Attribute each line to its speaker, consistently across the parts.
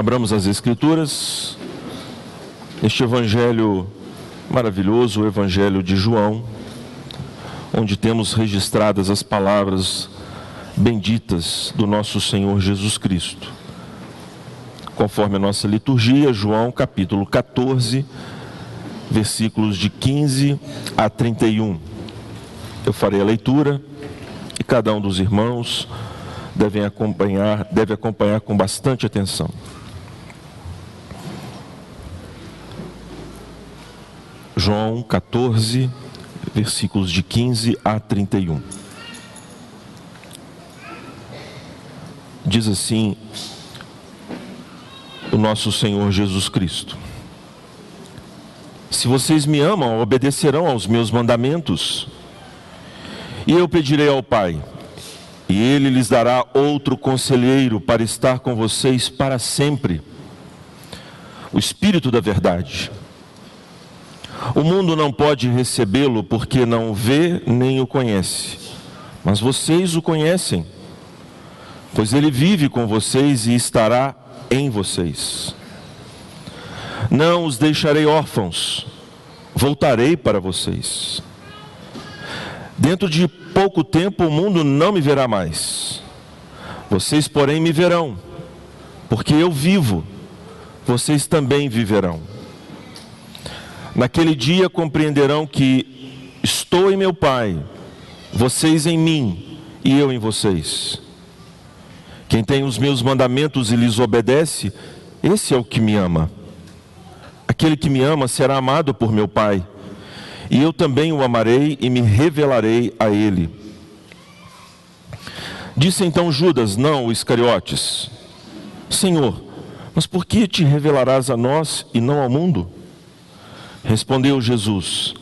Speaker 1: Abramos as Escrituras, este Evangelho maravilhoso, o Evangelho de João, onde temos registradas as palavras benditas do nosso Senhor Jesus Cristo. Conforme a nossa liturgia, João capítulo 14, versículos de 15 a 31. Eu farei a leitura e cada um dos irmãos deve acompanhar, deve acompanhar com bastante atenção. João 14, versículos de 15 a 31. Diz assim o nosso Senhor Jesus Cristo: Se vocês me amam, obedecerão aos meus mandamentos. E eu pedirei ao Pai, e ele lhes dará outro conselheiro para estar com vocês para sempre. O Espírito da Verdade o mundo não pode recebê-lo porque não vê nem o conhece. Mas vocês o conhecem, pois ele vive com vocês e estará em vocês. Não os deixarei órfãos, voltarei para vocês. Dentro de pouco tempo o mundo não me verá mais. Vocês, porém, me verão, porque eu vivo, vocês também viverão. Naquele dia compreenderão que estou em meu Pai, vocês em mim e eu em vocês. Quem tem os meus mandamentos e lhes obedece, esse é o que me ama. Aquele que me ama será amado por meu Pai, e eu também o amarei e me revelarei a ele. Disse então Judas, não Iscariotes: Senhor, mas por que te revelarás a nós e não ao mundo? Respondeu Jesus: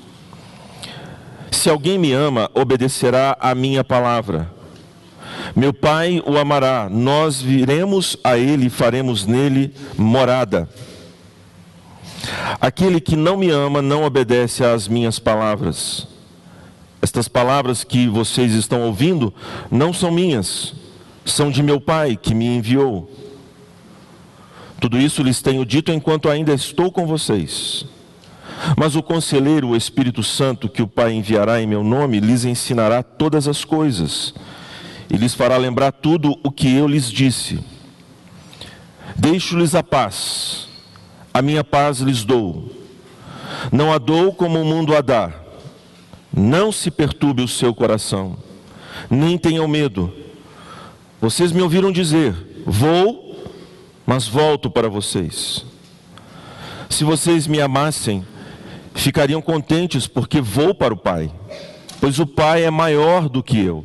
Speaker 1: Se alguém me ama, obedecerá à minha palavra. Meu Pai o amará, nós viremos a ele e faremos nele morada. Aquele que não me ama não obedece às minhas palavras. Estas palavras que vocês estão ouvindo não são minhas, são de meu Pai que me enviou. Tudo isso lhes tenho dito enquanto ainda estou com vocês. Mas o conselheiro, o Espírito Santo, que o Pai enviará em meu nome, lhes ensinará todas as coisas e lhes fará lembrar tudo o que eu lhes disse. Deixo-lhes a paz, a minha paz lhes dou. Não a dou como o mundo a dá. Não se perturbe o seu coração, nem tenham medo. Vocês me ouviram dizer: Vou, mas volto para vocês. Se vocês me amassem, ficariam contentes porque vou para o Pai, pois o Pai é maior do que eu.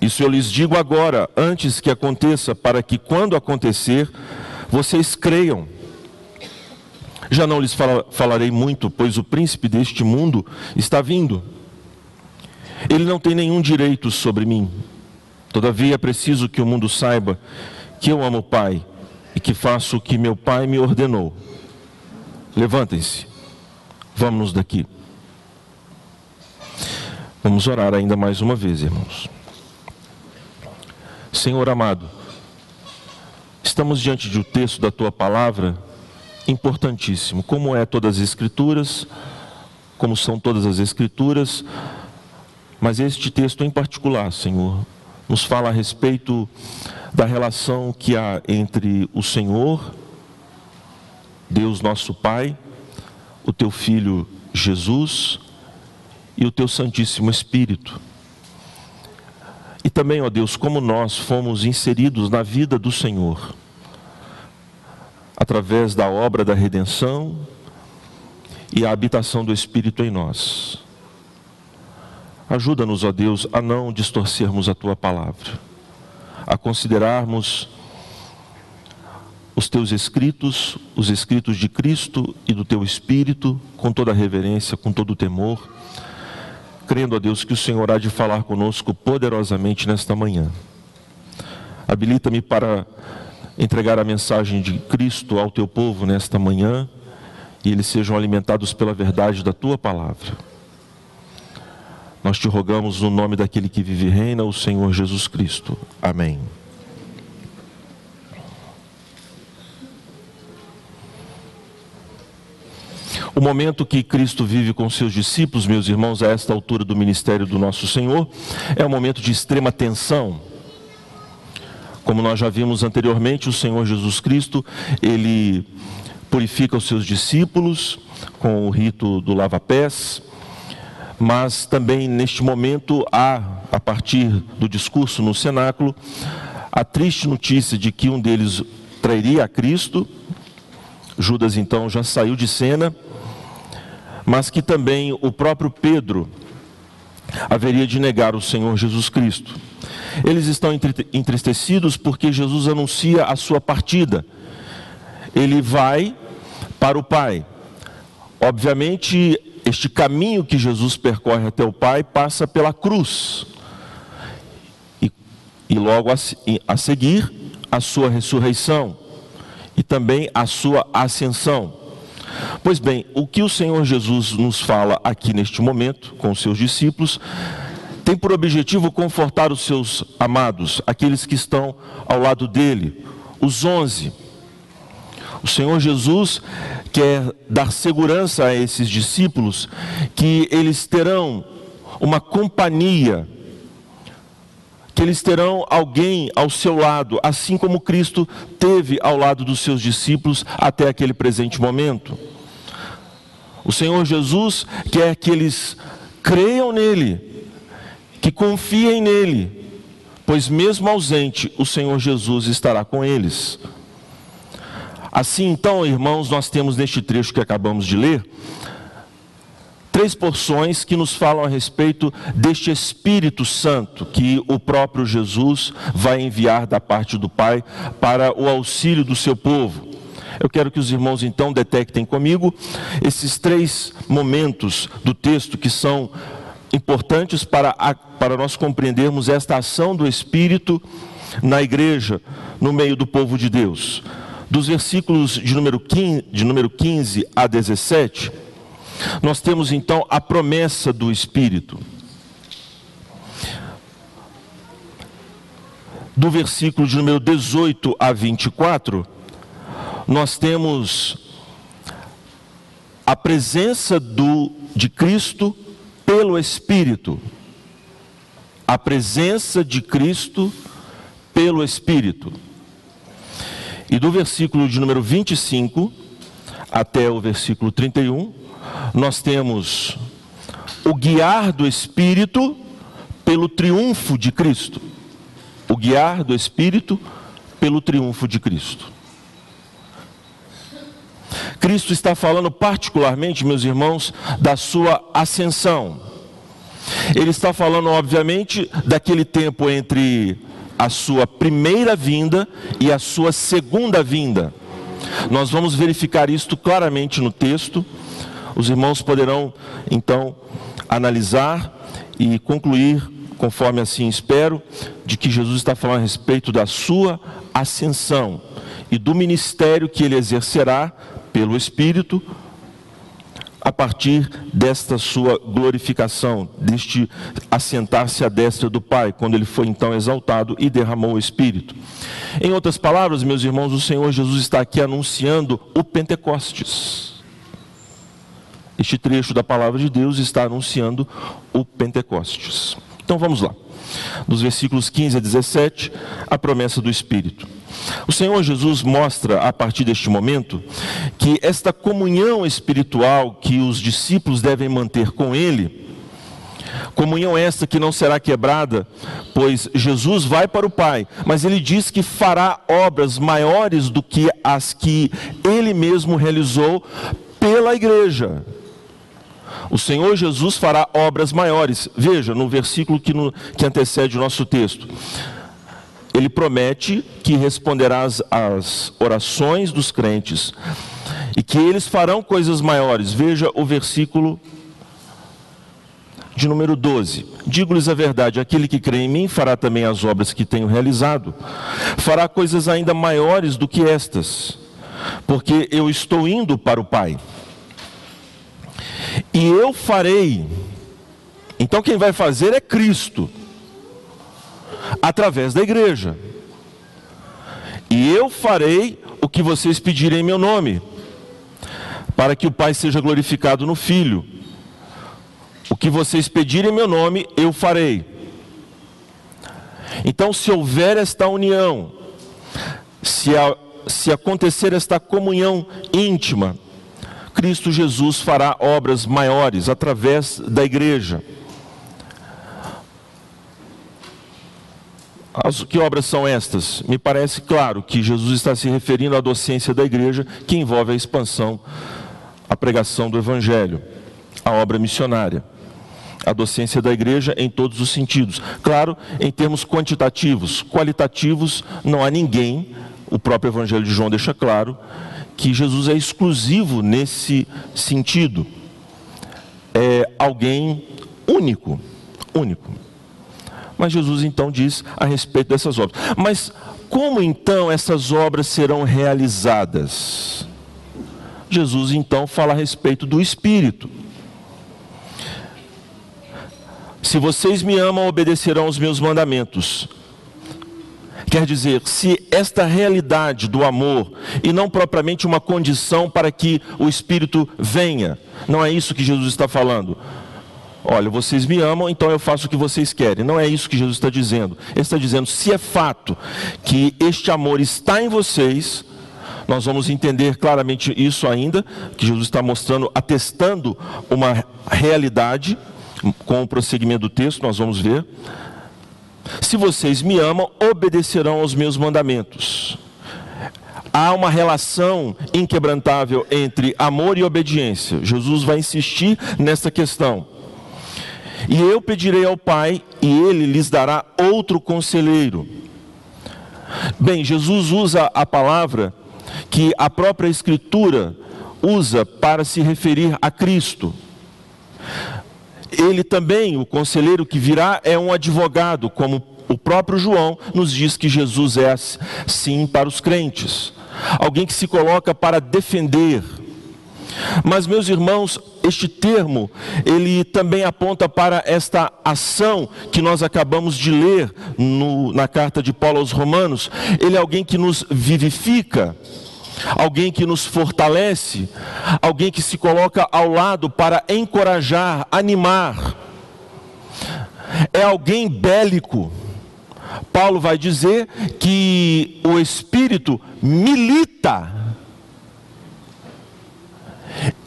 Speaker 1: Isso eu lhes digo agora, antes que aconteça, para que quando acontecer, vocês creiam. Já não lhes falarei muito, pois o príncipe deste mundo está vindo. Ele não tem nenhum direito sobre mim. Todavia é preciso que o mundo saiba que eu amo o Pai e que faço o que meu Pai me ordenou. Levantem-se, vamos daqui. Vamos orar ainda mais uma vez, irmãos. Senhor amado, estamos diante de um texto da tua palavra importantíssimo, como é todas as escrituras, como são todas as escrituras, mas este texto em particular, Senhor, nos fala a respeito da relação que há entre o Senhor Deus nosso Pai, o teu Filho Jesus e o teu Santíssimo Espírito. E também, ó Deus, como nós fomos inseridos na vida do Senhor, através da obra da redenção e a habitação do Espírito em nós. Ajuda-nos, ó Deus, a não distorcermos a tua palavra, a considerarmos os teus escritos, os escritos de Cristo e do teu Espírito, com toda reverência, com todo temor, crendo a Deus que o Senhor há de falar conosco poderosamente nesta manhã. Habilita-me para entregar a mensagem de Cristo ao teu povo nesta manhã e eles sejam alimentados pela verdade da tua palavra. Nós te rogamos no nome daquele que vive e reina, o Senhor Jesus Cristo. Amém. O momento que Cristo vive com seus discípulos, meus irmãos, a esta altura do ministério do nosso Senhor, é um momento de extrema tensão. Como nós já vimos anteriormente, o Senhor Jesus Cristo, ele purifica os seus discípulos com o rito do lava-pés, mas também neste momento há, a partir do discurso no cenáculo, a triste notícia de que um deles trairia a Cristo. Judas então já saiu de cena, mas que também o próprio Pedro haveria de negar o Senhor Jesus Cristo. Eles estão entristecidos porque Jesus anuncia a sua partida. Ele vai para o Pai. Obviamente, este caminho que Jesus percorre até o Pai passa pela cruz. E, e logo a, a seguir, a sua ressurreição e também a sua ascensão. Pois bem, o que o Senhor Jesus nos fala aqui neste momento com os seus discípulos tem por objetivo confortar os seus amados, aqueles que estão ao lado dele, os onze. O Senhor Jesus quer dar segurança a esses discípulos que eles terão uma companhia, que eles terão alguém ao seu lado, assim como Cristo teve ao lado dos seus discípulos até aquele presente momento. O Senhor Jesus quer que eles creiam nele, que confiem nele, pois mesmo ausente, o Senhor Jesus estará com eles. Assim, então, irmãos, nós temos neste trecho que acabamos de ler, três porções que nos falam a respeito deste Espírito Santo que o próprio Jesus vai enviar da parte do Pai para o auxílio do seu povo. Eu quero que os irmãos então detectem comigo esses três momentos do texto que são importantes para, a, para nós compreendermos esta ação do Espírito na igreja, no meio do povo de Deus. Dos versículos de número 15, de número 15 a 17, nós temos então a promessa do Espírito. Do versículo de número 18 a 24, nós temos a presença do, de Cristo pelo Espírito. A presença de Cristo pelo Espírito. E do versículo de número 25 até o versículo 31, nós temos o guiar do Espírito pelo triunfo de Cristo. O guiar do Espírito pelo triunfo de Cristo. Cristo está falando particularmente, meus irmãos, da sua ascensão. Ele está falando, obviamente, daquele tempo entre a sua primeira vinda e a sua segunda vinda. Nós vamos verificar isto claramente no texto. Os irmãos poderão, então, analisar e concluir, conforme assim espero, de que Jesus está falando a respeito da sua ascensão e do ministério que ele exercerá pelo Espírito, a partir desta sua glorificação, deste assentar-se à destra do Pai, quando ele foi então exaltado e derramou o Espírito. Em outras palavras, meus irmãos, o Senhor Jesus está aqui anunciando o Pentecostes. Este trecho da palavra de Deus está anunciando o Pentecostes. Então vamos lá. Dos versículos 15 a 17, a promessa do Espírito. O Senhor Jesus mostra a partir deste momento que esta comunhão espiritual que os discípulos devem manter com Ele, comunhão esta que não será quebrada, pois Jesus vai para o Pai, mas Ele diz que fará obras maiores do que as que Ele mesmo realizou pela igreja. O Senhor Jesus fará obras maiores. Veja no versículo que, no, que antecede o nosso texto ele promete que responderá às, às orações dos crentes e que eles farão coisas maiores. Veja o versículo de número 12. Digo-lhes a verdade: aquele que crê em mim fará também as obras que tenho realizado, fará coisas ainda maiores do que estas, porque eu estou indo para o Pai. E eu farei. Então quem vai fazer é Cristo através da igreja. E eu farei o que vocês pedirem em meu nome, para que o Pai seja glorificado no Filho. O que vocês pedirem em meu nome, eu farei. Então, se houver esta união, se, a, se acontecer esta comunhão íntima, Cristo Jesus fará obras maiores através da igreja. As, que obras são estas? Me parece claro que Jesus está se referindo à docência da igreja, que envolve a expansão, a pregação do Evangelho, a obra missionária. A docência da igreja em todos os sentidos. Claro, em termos quantitativos, qualitativos, não há ninguém, o próprio Evangelho de João deixa claro, que Jesus é exclusivo nesse sentido. É alguém único, único. Mas Jesus então diz a respeito dessas obras. Mas como então essas obras serão realizadas? Jesus então fala a respeito do Espírito. Se vocês me amam, obedecerão os meus mandamentos. Quer dizer, se esta realidade do amor, e não propriamente uma condição para que o Espírito venha, não é isso que Jesus está falando. Olha, vocês me amam, então eu faço o que vocês querem. Não é isso que Jesus está dizendo. Ele está dizendo: se é fato que este amor está em vocês, nós vamos entender claramente isso ainda, que Jesus está mostrando, atestando uma realidade, com o prosseguimento do texto, nós vamos ver. Se vocês me amam, obedecerão aos meus mandamentos. Há uma relação inquebrantável entre amor e obediência. Jesus vai insistir nessa questão. E eu pedirei ao Pai, e ele lhes dará outro conselheiro. Bem, Jesus usa a palavra que a própria Escritura usa para se referir a Cristo ele também, o conselheiro que virá, é um advogado, como o próprio João nos diz que Jesus é sim para os crentes. Alguém que se coloca para defender. Mas, meus irmãos, este termo, ele também aponta para esta ação que nós acabamos de ler no, na carta de Paulo aos Romanos. Ele é alguém que nos vivifica alguém que nos fortalece, alguém que se coloca ao lado para encorajar, animar. É alguém bélico. Paulo vai dizer que o espírito milita.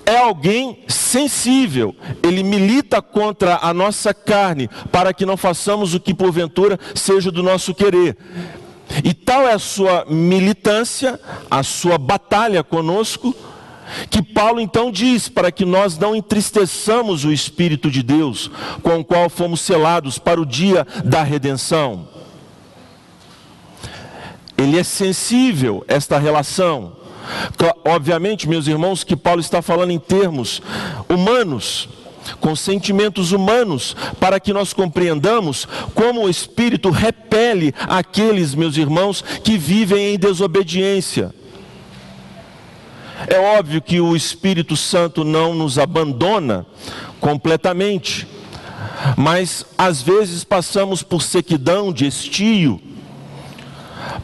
Speaker 1: É alguém sensível, ele milita contra a nossa carne, para que não façamos o que porventura seja do nosso querer. E tal é a sua militância, a sua batalha conosco, que Paulo então diz para que nós não entristeçamos o Espírito de Deus, com o qual fomos selados para o dia da redenção. Ele é sensível esta relação. Obviamente, meus irmãos, que Paulo está falando em termos humanos, com sentimentos humanos, para que nós compreendamos como o Espírito repele aqueles, meus irmãos, que vivem em desobediência. É óbvio que o Espírito Santo não nos abandona completamente, mas às vezes passamos por sequidão de estio,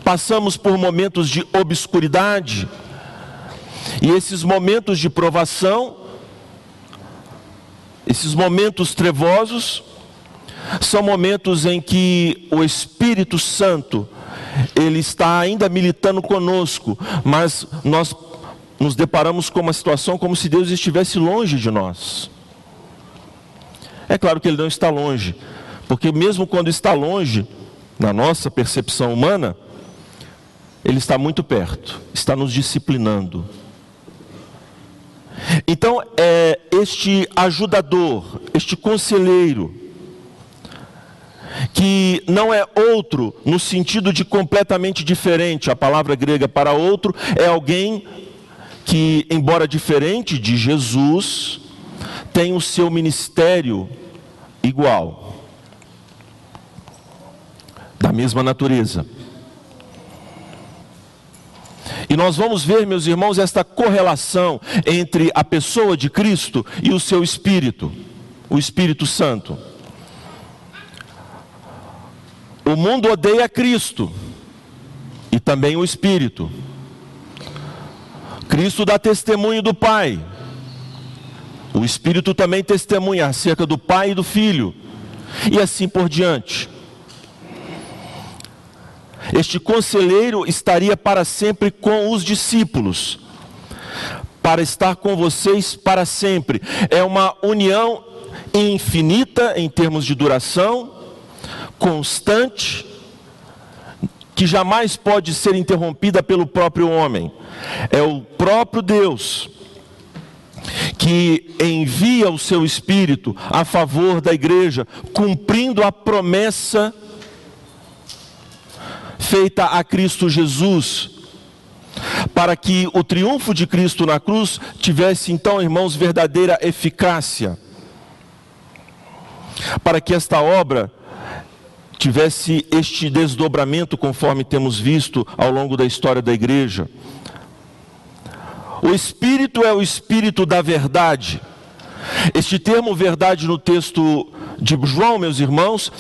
Speaker 1: passamos por momentos de obscuridade, e esses momentos de provação esses momentos trevosos são momentos em que o Espírito Santo ele está ainda militando conosco, mas nós nos deparamos com uma situação como se Deus estivesse longe de nós. É claro que ele não está longe, porque mesmo quando está longe, na nossa percepção humana, ele está muito perto, está nos disciplinando então, é, este ajudador, este conselheiro, que não é outro no sentido de completamente diferente, a palavra grega para outro é alguém que, embora diferente de Jesus, tem o seu ministério igual, da mesma natureza. E nós vamos ver, meus irmãos, esta correlação entre a pessoa de Cristo e o seu Espírito, o Espírito Santo. O mundo odeia Cristo e também o Espírito. Cristo dá testemunho do Pai, O Espírito também testemunha acerca do Pai e do Filho, e assim por diante. Este conselheiro estaria para sempre com os discípulos, para estar com vocês para sempre. É uma união infinita em termos de duração, constante, que jamais pode ser interrompida pelo próprio homem. É o próprio Deus que envia o seu Espírito a favor da igreja, cumprindo a promessa feita a Cristo Jesus, para que o triunfo de Cristo na cruz tivesse então, irmãos, verdadeira eficácia, para que esta obra tivesse este desdobramento, conforme temos visto ao longo da história da igreja. O Espírito é o Espírito da verdade. Este termo verdade no texto de João, meus irmãos,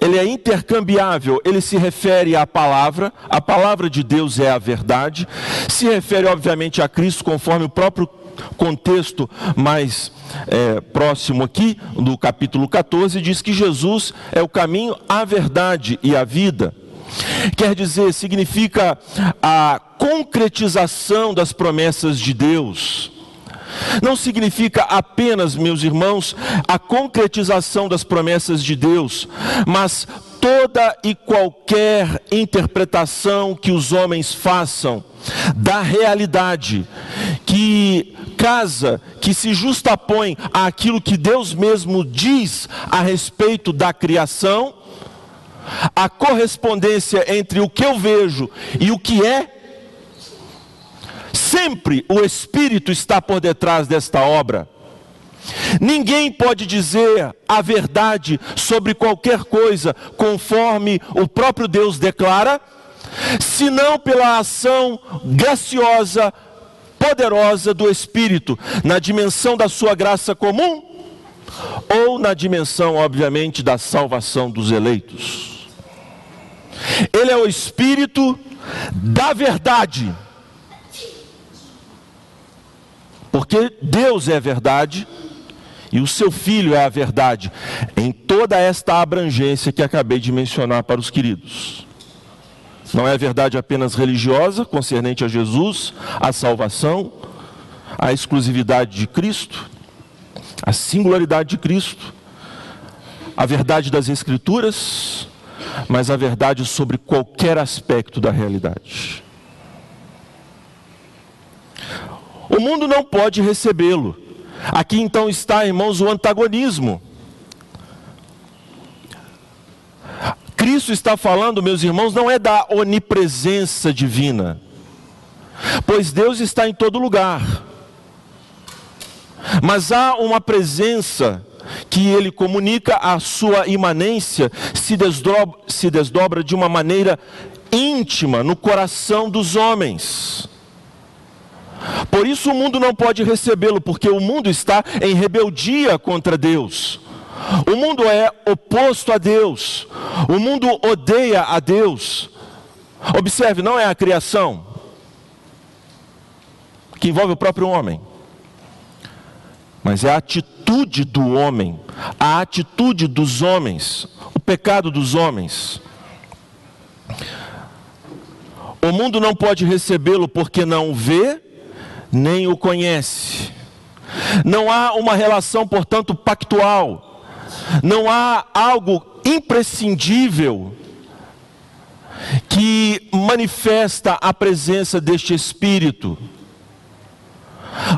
Speaker 1: ele é intercambiável, ele se refere à palavra, a palavra de Deus é a verdade, se refere obviamente a Cristo, conforme o próprio contexto mais é, próximo aqui, do capítulo 14, diz que Jesus é o caminho, a verdade e a vida. Quer dizer, significa a concretização das promessas de Deus. Não significa apenas, meus irmãos, a concretização das promessas de Deus, mas toda e qualquer interpretação que os homens façam da realidade que casa, que se justapõe àquilo que Deus mesmo diz a respeito da criação, a correspondência entre o que eu vejo e o que é, sempre o Espírito está por detrás desta obra. Ninguém pode dizer a verdade sobre qualquer coisa, conforme o próprio Deus declara, senão pela ação graciosa, poderosa do Espírito, na dimensão da sua graça comum, ou na dimensão, obviamente, da salvação dos eleitos. Ele é o Espírito da verdade. Porque Deus é verdade e o seu Filho é a verdade, em toda esta abrangência que acabei de mencionar para os queridos. Não é a verdade apenas religiosa, concernente a Jesus, a salvação, a exclusividade de Cristo, a singularidade de Cristo, a verdade das Escrituras, mas a verdade sobre qualquer aspecto da realidade. O mundo não pode recebê-lo. Aqui então está, irmãos, o antagonismo. Cristo está falando, meus irmãos, não é da onipresença divina, pois Deus está em todo lugar. Mas há uma presença que ele comunica, a sua imanência se desdobra, se desdobra de uma maneira íntima no coração dos homens. Por isso o mundo não pode recebê-lo, porque o mundo está em rebeldia contra Deus. O mundo é oposto a Deus. O mundo odeia a Deus. Observe, não é a criação que envolve o próprio homem, mas é a atitude do homem, a atitude dos homens, o pecado dos homens. O mundo não pode recebê-lo porque não vê, nem o conhece. Não há uma relação, portanto, pactual. Não há algo imprescindível que manifesta a presença deste Espírito.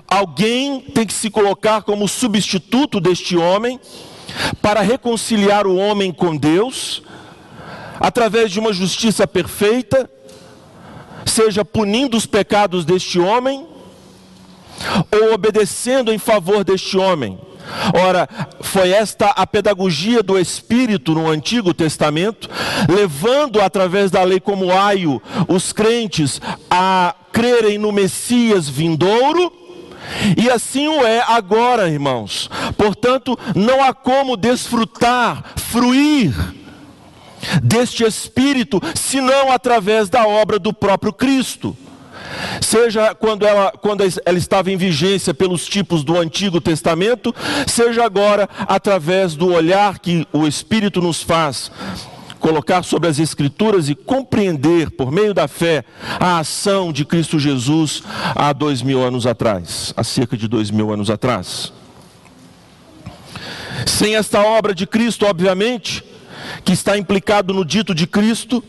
Speaker 1: Alguém tem que se colocar como substituto deste homem para reconciliar o homem com Deus, através de uma justiça perfeita, seja punindo os pecados deste homem, ou obedecendo em favor deste homem. Ora, foi esta a pedagogia do Espírito no Antigo Testamento, levando através da lei como aio os crentes a crerem no Messias vindouro, e assim o é agora, irmãos. Portanto, não há como desfrutar, fruir deste Espírito, senão através da obra do próprio Cristo. Seja quando ela, quando ela estava em vigência pelos tipos do Antigo Testamento, seja agora através do olhar que o Espírito nos faz colocar sobre as Escrituras e compreender, por meio da fé, a ação de Cristo Jesus há dois mil anos atrás, há cerca de dois mil anos atrás. Sem esta obra de Cristo, obviamente, que está implicado no dito de Cristo,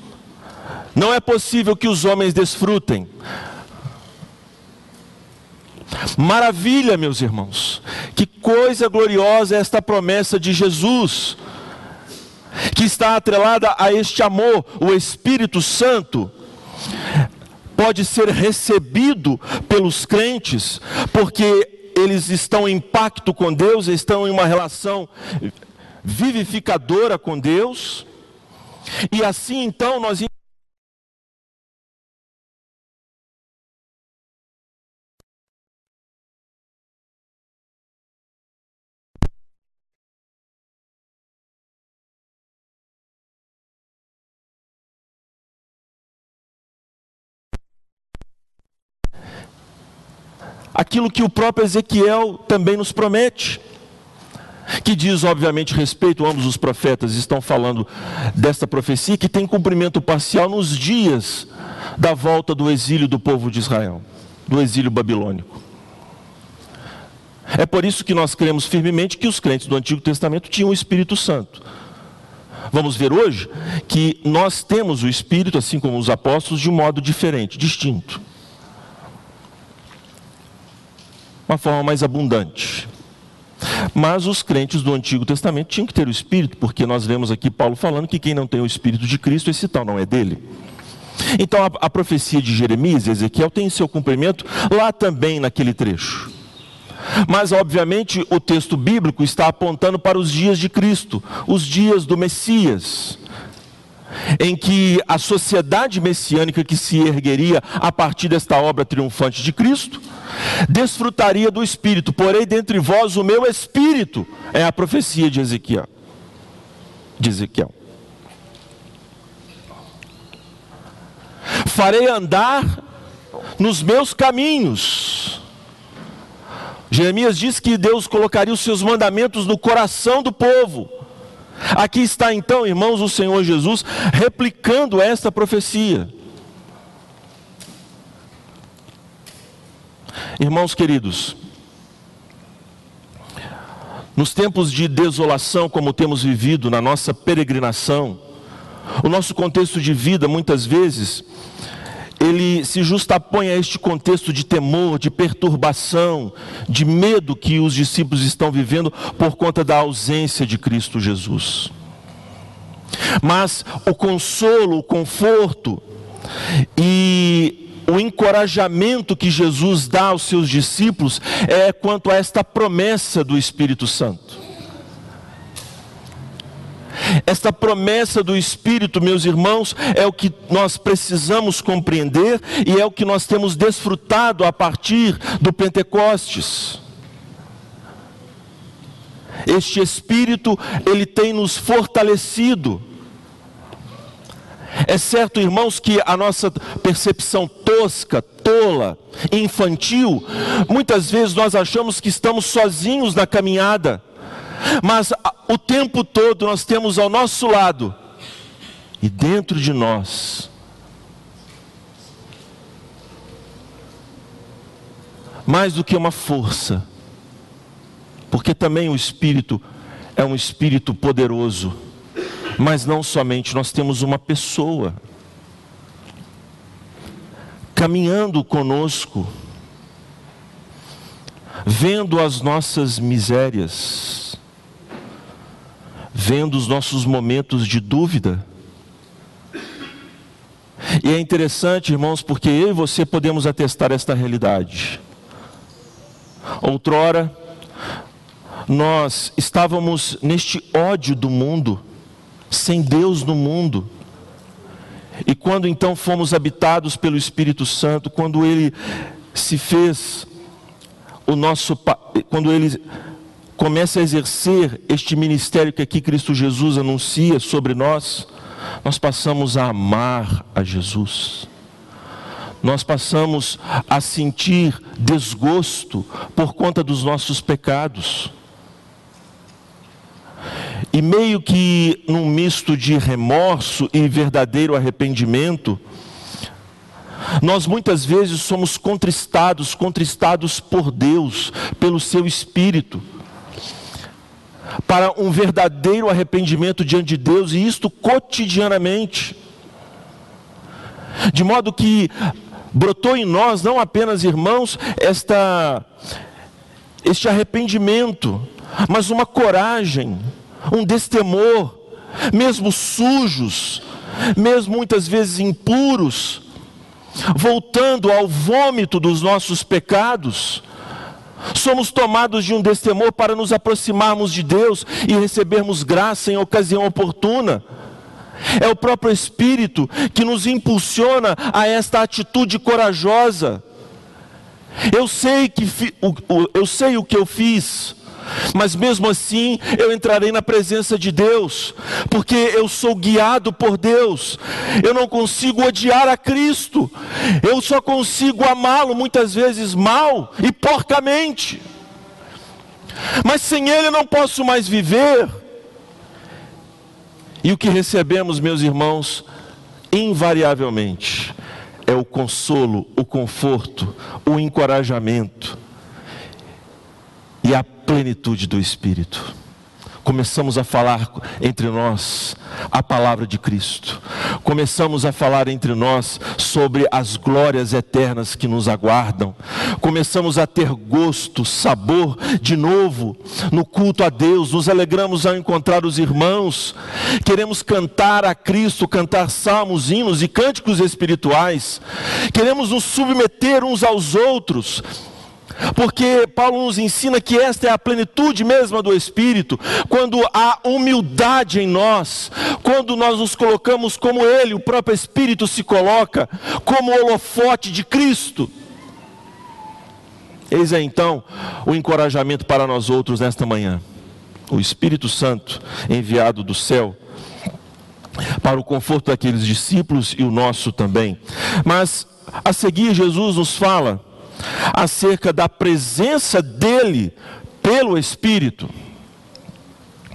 Speaker 1: não é possível que os homens desfrutem. Maravilha, meus irmãos, que coisa gloriosa é esta promessa de Jesus que está atrelada a este amor, o Espírito Santo, pode ser recebido pelos crentes, porque eles estão em pacto com Deus, estão em uma relação vivificadora com Deus, e assim então nós aquilo que o próprio Ezequiel também nos promete. Que diz, obviamente, respeito, ambos os profetas estão falando desta profecia, que tem cumprimento parcial nos dias da volta do exílio do povo de Israel, do exílio babilônico. É por isso que nós cremos firmemente que os crentes do Antigo Testamento tinham o Espírito Santo. Vamos ver hoje que nós temos o Espírito, assim como os apóstolos, de um modo diferente, distinto. Uma forma mais abundante. Mas os crentes do Antigo Testamento tinham que ter o Espírito, porque nós vemos aqui Paulo falando que quem não tem o Espírito de Cristo, esse tal não é dele. Então a, a profecia de Jeremias e Ezequiel tem seu cumprimento lá também naquele trecho. Mas, obviamente, o texto bíblico está apontando para os dias de Cristo, os dias do Messias em que a sociedade messiânica que se ergueria a partir desta obra triunfante de Cristo, desfrutaria do Espírito, porém dentre vós o meu Espírito, é a profecia de Ezequiel. De Ezequiel. Farei andar nos meus caminhos. Jeremias diz que Deus colocaria os seus mandamentos no coração do povo Aqui está então, irmãos, o Senhor Jesus replicando esta profecia. Irmãos queridos, nos tempos de desolação, como temos vivido na nossa peregrinação, o nosso contexto de vida, muitas vezes, ele se justapõe a este contexto de temor, de perturbação, de medo que os discípulos estão vivendo por conta da ausência de Cristo Jesus. Mas o consolo, o conforto e o encorajamento que Jesus dá aos seus discípulos é quanto a esta promessa do Espírito Santo. Esta promessa do Espírito, meus irmãos, é o que nós precisamos compreender e é o que nós temos desfrutado a partir do Pentecostes. Este Espírito, ele tem nos fortalecido. É certo, irmãos, que a nossa percepção tosca, tola, infantil, muitas vezes nós achamos que estamos sozinhos na caminhada mas o tempo todo nós temos ao nosso lado e dentro de nós mais do que uma força, porque também o Espírito é um Espírito poderoso, mas não somente, nós temos uma pessoa caminhando conosco, vendo as nossas misérias, vendo os nossos momentos de dúvida. E é interessante, irmãos, porque eu e você podemos atestar esta realidade. Outrora, nós estávamos neste ódio do mundo, sem Deus no mundo. E quando então fomos habitados pelo Espírito Santo, quando ele se fez o nosso quando ele começa a exercer este ministério que aqui Cristo Jesus anuncia sobre nós, nós passamos a amar a Jesus. nós passamos a sentir desgosto por conta dos nossos pecados. E meio que num misto de remorso e verdadeiro arrependimento, nós muitas vezes somos contristados, contristados por Deus, pelo seu Espírito, para um verdadeiro arrependimento diante de Deus, e isto cotidianamente. De modo que brotou em nós, não apenas irmãos, esta, este arrependimento, mas uma coragem, um destemor, mesmo sujos, mesmo muitas vezes impuros, voltando ao vômito dos nossos pecados, somos tomados de um destemor para nos aproximarmos de Deus e recebermos graça em ocasião oportuna. É o próprio Espírito que nos impulsiona a esta atitude corajosa. Eu sei que eu sei o que eu fiz, mas mesmo assim eu entrarei na presença de Deus, porque eu sou guiado por Deus. Eu não consigo odiar a Cristo, eu só consigo amá-lo muitas vezes mal e porcamente. Mas sem Ele eu não posso mais viver. E o que recebemos, meus irmãos, invariavelmente, é o consolo, o conforto, o encorajamento e a plenitude do Espírito. Começamos a falar entre nós a palavra de Cristo, começamos a falar entre nós sobre as glórias eternas que nos aguardam, começamos a ter gosto, sabor de novo no culto a Deus, nos alegramos ao encontrar os irmãos, queremos cantar a Cristo, cantar salmos, hinos e cânticos espirituais, queremos nos submeter uns aos outros porque Paulo nos ensina que esta é a plenitude mesma do Espírito, quando há humildade em nós, quando nós nos colocamos como Ele, o próprio Espírito se coloca, como holofote de Cristo. Eis aí então o encorajamento para nós outros nesta manhã. O Espírito Santo enviado do céu para o conforto daqueles discípulos e o nosso também. Mas a seguir Jesus nos fala acerca da presença dele pelo Espírito.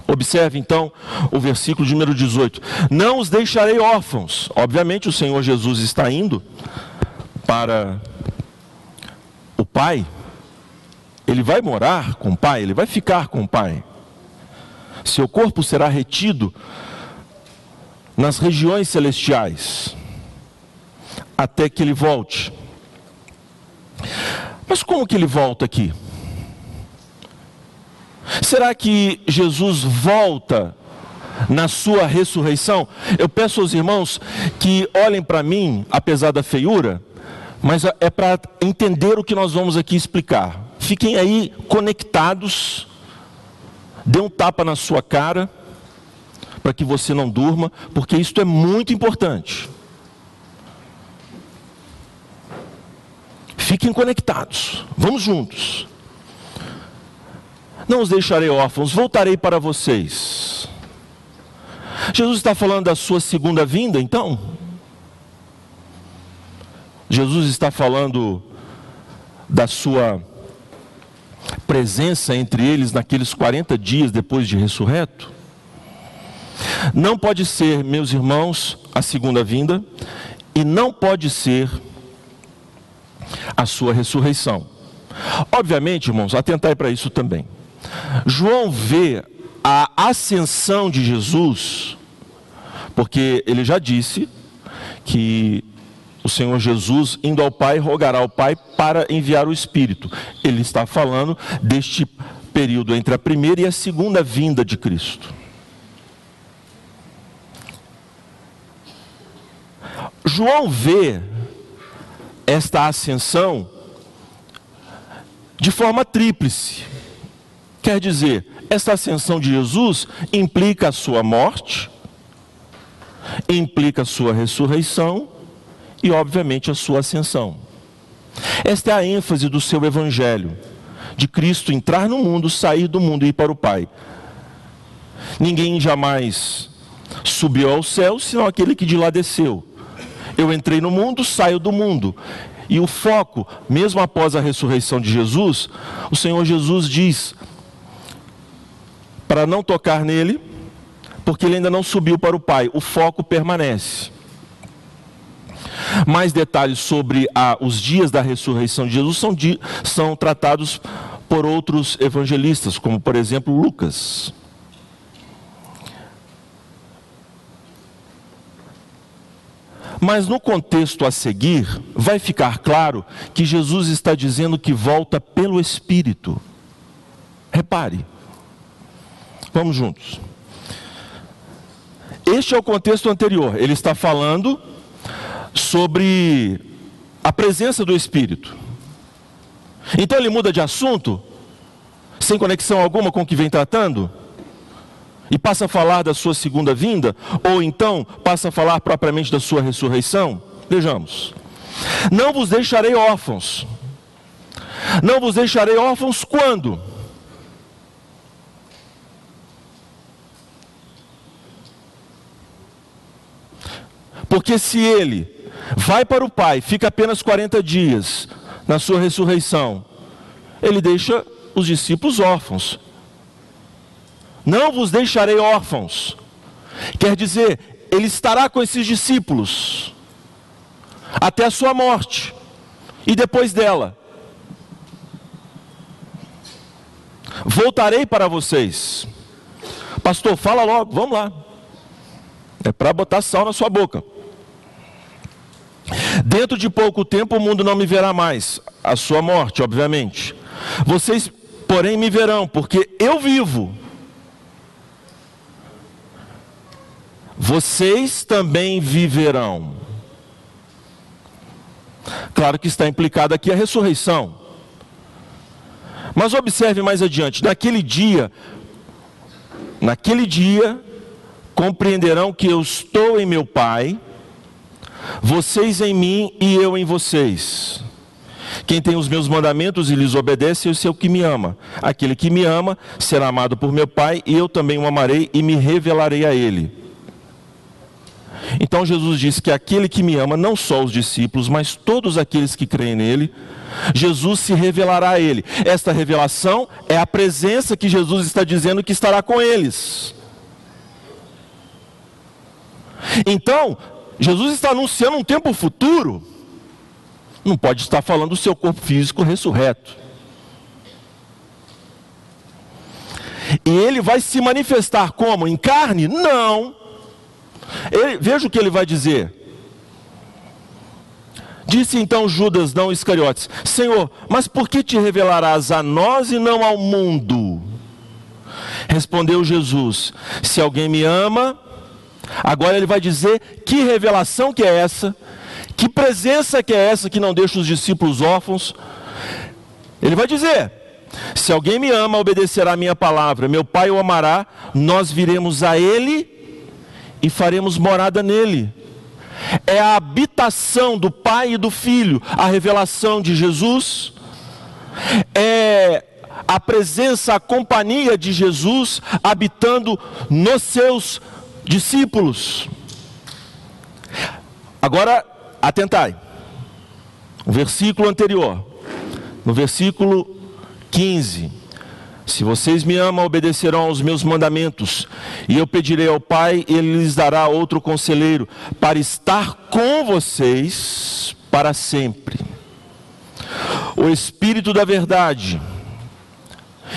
Speaker 1: Observe então o versículo de número 18: Não os deixarei órfãos. Obviamente, o Senhor Jesus está indo para o Pai, ele vai morar com o Pai, ele vai ficar com o Pai. Seu corpo será retido nas regiões celestiais, até que ele volte. Mas como que ele volta aqui? Será que Jesus volta na sua ressurreição? Eu peço aos irmãos que olhem para mim, apesar da feiura, mas é para entender o que nós vamos aqui explicar. Fiquem aí conectados, dê um tapa na sua cara, para que você não durma, porque isto é muito importante. Fiquem conectados. Vamos juntos. Não os deixarei órfãos, voltarei para vocês. Jesus está falando da sua segunda vinda, então? Jesus está falando da sua presença entre eles naqueles 40 dias depois de ressurreto? Não pode ser, meus irmãos, a segunda vinda, e não pode ser a sua ressurreição. Obviamente, irmãos, atentai para isso também. João vê a ascensão de Jesus, porque ele já disse que o Senhor Jesus, indo ao Pai, rogará ao Pai para enviar o Espírito. Ele está falando deste período entre a primeira e a segunda vinda de Cristo. João vê esta ascensão de forma tríplice. Quer dizer, esta ascensão de Jesus implica a sua morte, implica a sua ressurreição e, obviamente, a sua ascensão. Esta é a ênfase do seu evangelho, de Cristo entrar no mundo, sair do mundo e ir para o Pai. Ninguém jamais subiu ao céu, senão aquele que de lá desceu. Eu entrei no mundo, saio do mundo. E o foco, mesmo após a ressurreição de Jesus, o Senhor Jesus diz para não tocar nele, porque ele ainda não subiu para o Pai. O foco permanece. Mais detalhes sobre a, os dias da ressurreição de Jesus são, são tratados por outros evangelistas, como por exemplo Lucas. Mas no contexto a seguir, vai ficar claro que Jesus está dizendo que volta pelo Espírito. Repare. Vamos juntos. Este é o contexto anterior. Ele está falando sobre a presença do Espírito. Então ele muda de assunto, sem conexão alguma com o que vem tratando, e passa a falar da sua segunda vinda, ou então passa a falar propriamente da sua ressurreição. Vejamos. Não vos deixarei órfãos. Não vos deixarei órfãos quando? Porque se ele vai para o Pai, fica apenas 40 dias na sua ressurreição, ele deixa os discípulos órfãos. Não vos deixarei órfãos. Quer dizer, ele estará com esses discípulos até a sua morte e depois dela. Voltarei para vocês. Pastor, fala logo, vamos lá. É para botar sal na sua boca. Dentro de pouco tempo o mundo não me verá mais, a sua morte, obviamente. Vocês, porém, me verão, porque eu vivo. Vocês também viverão. Claro que está implicada aqui a ressurreição. Mas observe mais adiante, naquele dia, naquele dia, compreenderão que eu estou em meu Pai vocês em mim e eu em vocês. Quem tem os meus mandamentos e lhes obedece, esse é o que me ama. Aquele que me ama será amado por meu Pai, e eu também o amarei e me revelarei a ele. Então Jesus disse que aquele que me ama, não só os discípulos, mas todos aqueles que creem nele, Jesus se revelará a ele. Esta revelação é a presença que Jesus está dizendo que estará com eles. Então, Jesus está anunciando um tempo futuro. Não pode estar falando do seu corpo físico ressurreto. E ele vai se manifestar como? Em carne? Não. Ele, veja o que ele vai dizer. Disse então Judas, não Iscariotes: Senhor, mas por que te revelarás a nós e não ao mundo? Respondeu Jesus: Se alguém me ama, Agora ele vai dizer que revelação que é essa, que presença que é essa que não deixa os discípulos órfãos. Ele vai dizer: se alguém me ama, obedecerá a minha palavra, meu Pai o amará, nós viremos a ele e faremos morada nele. É a habitação do Pai e do Filho, a revelação de Jesus, é a presença, a companhia de Jesus habitando nos seus discípulos. Agora, atentai. O versículo anterior, no versículo 15: Se vocês me amam, obedecerão aos meus mandamentos, e eu pedirei ao Pai, e ele lhes dará outro conselheiro, para estar com vocês para sempre. O Espírito da Verdade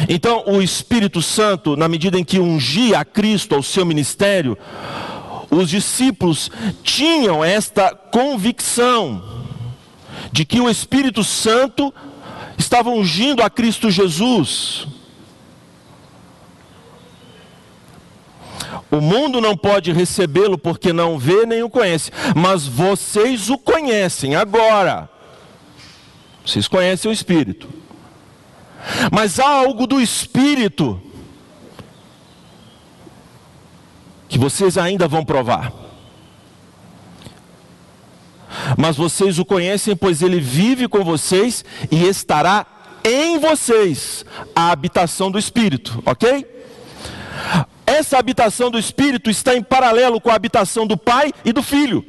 Speaker 1: então, o Espírito Santo, na medida em que ungia a Cristo ao seu ministério, os discípulos tinham esta convicção de que o Espírito Santo estava ungindo a Cristo Jesus. O mundo não pode recebê-lo porque não vê nem o conhece, mas vocês o conhecem agora. Vocês conhecem o Espírito. Mas há algo do Espírito que vocês ainda vão provar. Mas vocês o conhecem, pois ele vive com vocês e estará em vocês a habitação do Espírito, ok? Essa habitação do Espírito está em paralelo com a habitação do Pai e do Filho.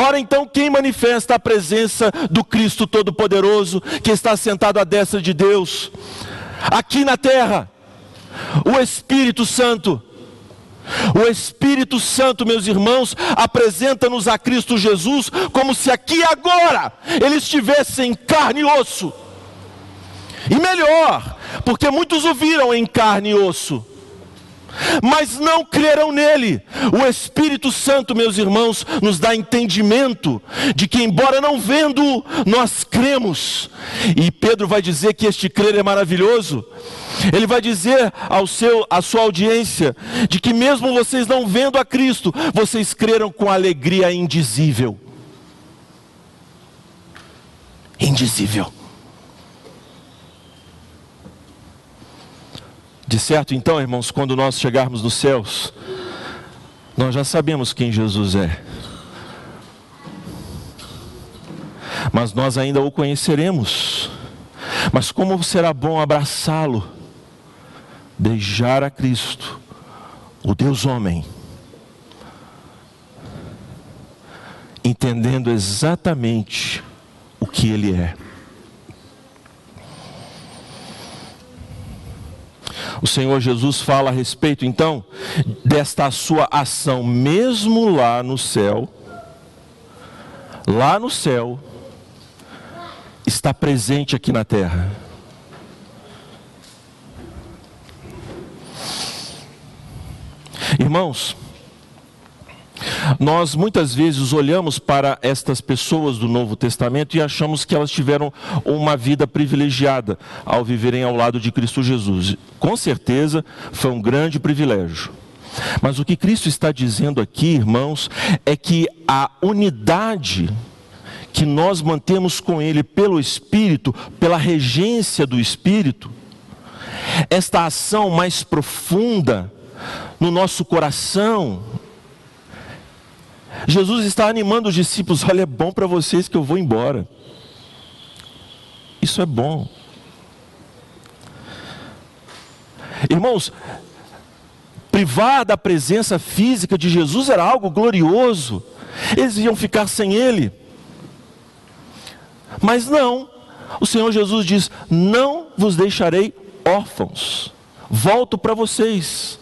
Speaker 1: Ora, então, quem manifesta a presença do Cristo Todo-Poderoso, que está sentado à destra de Deus, aqui na terra? O Espírito Santo. O Espírito Santo, meus irmãos, apresenta-nos a Cristo Jesus como se aqui e agora ele estivesse em carne e osso. E melhor, porque muitos o viram em carne e osso, mas não creram nele. O Espírito Santo, meus irmãos, nos dá entendimento de que, embora não vendo, nós cremos. E Pedro vai dizer que este crer é maravilhoso. Ele vai dizer ao seu, à sua audiência, de que mesmo vocês não vendo a Cristo, vocês creram com alegria indizível. Indizível. De certo, então, irmãos, quando nós chegarmos nos céus, nós já sabemos quem Jesus é. Mas nós ainda o conheceremos. Mas como será bom abraçá-lo, beijar a Cristo, o Deus homem, entendendo exatamente o que ele é. O Senhor Jesus fala a respeito então desta sua ação, mesmo lá no céu, lá no céu, está presente aqui na terra. Irmãos, nós muitas vezes olhamos para estas pessoas do Novo Testamento e achamos que elas tiveram uma vida privilegiada ao viverem ao lado de Cristo Jesus. Com certeza foi um grande privilégio. Mas o que Cristo está dizendo aqui, irmãos, é que a unidade que nós mantemos com Ele pelo Espírito, pela regência do Espírito, esta ação mais profunda no nosso coração, Jesus está animando os discípulos: olha, é bom para vocês que eu vou embora. Isso é bom. Irmãos, privar da presença física de Jesus era algo glorioso. Eles iam ficar sem Ele. Mas não, o Senhor Jesus diz: Não vos deixarei órfãos, volto para vocês.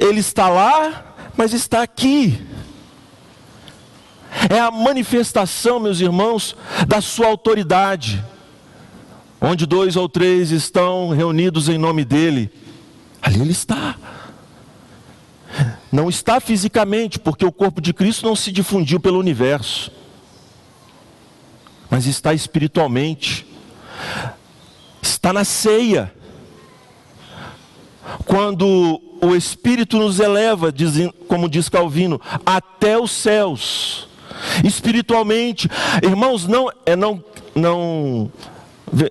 Speaker 1: Ele está lá, mas está aqui. É a manifestação, meus irmãos, da sua autoridade. Onde dois ou três estão reunidos em nome dele, ali ele está. Não está fisicamente, porque o corpo de Cristo não se difundiu pelo universo, mas está espiritualmente. Está na ceia. Quando o Espírito nos eleva, como diz Calvino, até os céus. Espiritualmente, irmãos, não é não não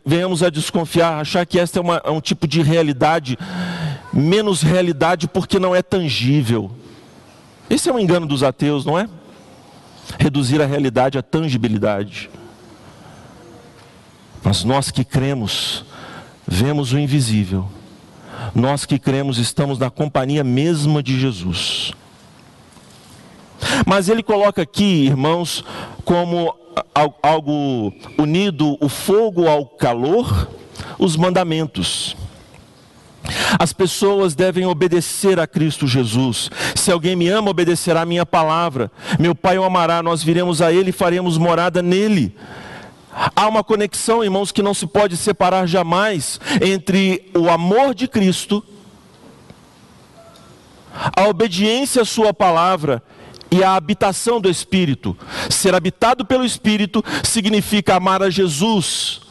Speaker 1: venhamos a desconfiar, achar que esta é, uma, é um tipo de realidade menos realidade porque não é tangível. Esse é um engano dos ateus, não é? Reduzir a realidade à tangibilidade. Mas nós que cremos, vemos o invisível nós que cremos estamos na companhia mesma de Jesus. Mas ele coloca aqui, irmãos, como algo unido o fogo ao calor, os mandamentos. As pessoas devem obedecer a Cristo Jesus. Se alguém me ama, obedecerá a minha palavra. Meu Pai o amará, nós viremos a Ele e faremos morada nele. Há uma conexão, irmãos, que não se pode separar jamais entre o amor de Cristo, a obediência à Sua palavra e a habitação do Espírito. Ser habitado pelo Espírito significa amar a Jesus,